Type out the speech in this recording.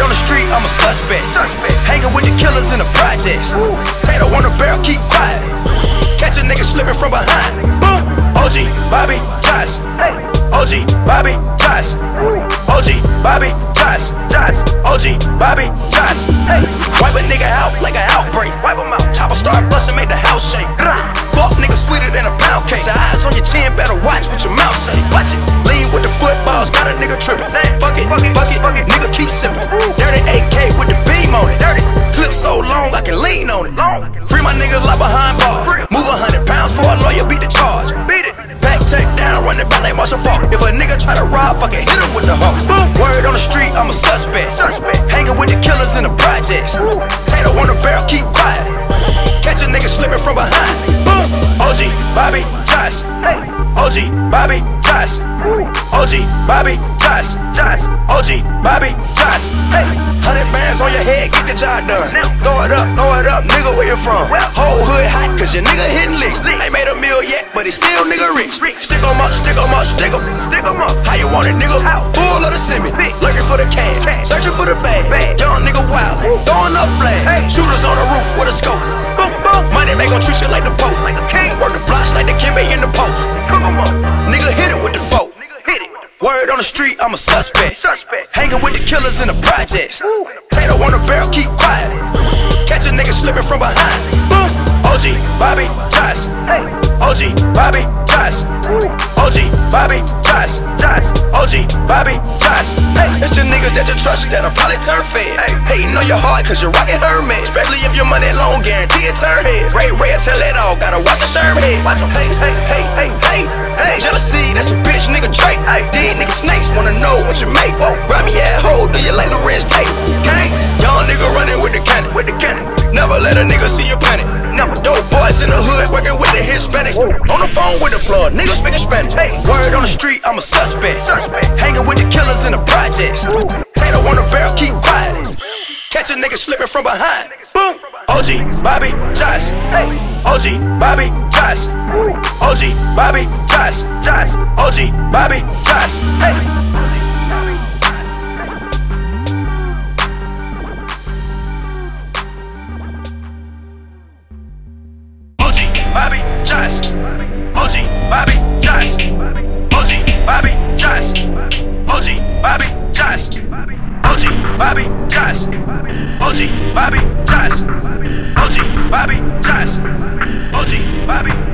Straight on the street, I'm a suspect. suspect. Hanging with the killers in the projects. Ooh. Tato on the barrel, keep quiet. Catch a nigga slipping from behind. Boom. OG, Bobby, Johnson. Hey. OG, Bobby, Johnson. Ooh. OG, Bobby, Johnson. Johnson. OG, Bobby, Johnson. Hey. Wipe a nigga out like an outbreak. Wipe him out. Chopper start busting, make the house shake. Fuck nigga sweeter than a pound cake. Your eyes on your chin, better watch what your mouth say. Lean with the footballs, got a nigga tripping. Fuck it, fuck it, nigga keep sipping. Dirty AK with the beam on it. Clip so long I can lean on it. Free my niggas like behind bars. Move a hundred pounds for a lawyer, beat the charge. Beat it. Back take down, running by like Marshall Faulk. If a nigga try to rob, fucking hit him with the hook. Word on the street, I'm a suspect. Hanging with the killers in the projects. Tato on the barrel, keep quiet. Catch a nigga slipping from behind. Bobby Johnson. OG Bobby Johnson. OG Bobby Johnson. OG Bobby Johnson. Hundred bands on your head, get the job done. Throw it up, throw it up, nigga, where you from? Whole hood hot, cause your nigga hitting licks. Ain't made a meal yet, but he still nigga rich. Stick 'em up, stick 'em up, stick 'em. How you want it, nigga? Full of the semi. Lurking for the cash, searching for the bag. Young nigga wild, throwing up flags. Shooters on the roof with a scope. Money make gon' treat you like the Pope. Like Work the blocks like the Kimbe in the post. Nigga hit it with the folk. Word on the street, I'm a suspect. suspect. Hanging with the killers in the projects. Tato on the barrel, keep quiet. Catch a nigga slipping from behind. Boom. OG Bobby Johnson. It's the niggas that you trust that'll probably turn fed. Hating on your heart cause you're rocking Hermes. Especially if your money long, guarantee it turn heads. Ray Ray, tell it all, gotta watch the Sherm head. Hey, hey, hey, hey. Jealousy, that's a bitch nigga trait. These nigga snakes wanna know what you make. Grab me at hoe, do you like Larenz Tate? Young nigga running with the cannon. Never let a nigga see you panic. Dope in the hood working with the Hispanics. On the phone with the plug, niggas speaking Spanish. Word on the street, I'm a suspect. Hanging with the killers in the projects. Tato on the barrel, keep quiet. Catch a nigga slipping from behind. OG Bobby Johnson. OG Bobby Johnson. OG Bobby Johnson. Bobby Johnson. OG Bobby Johnson. OG Bobby Johnson. OG Bobby Johnson. OG Bobby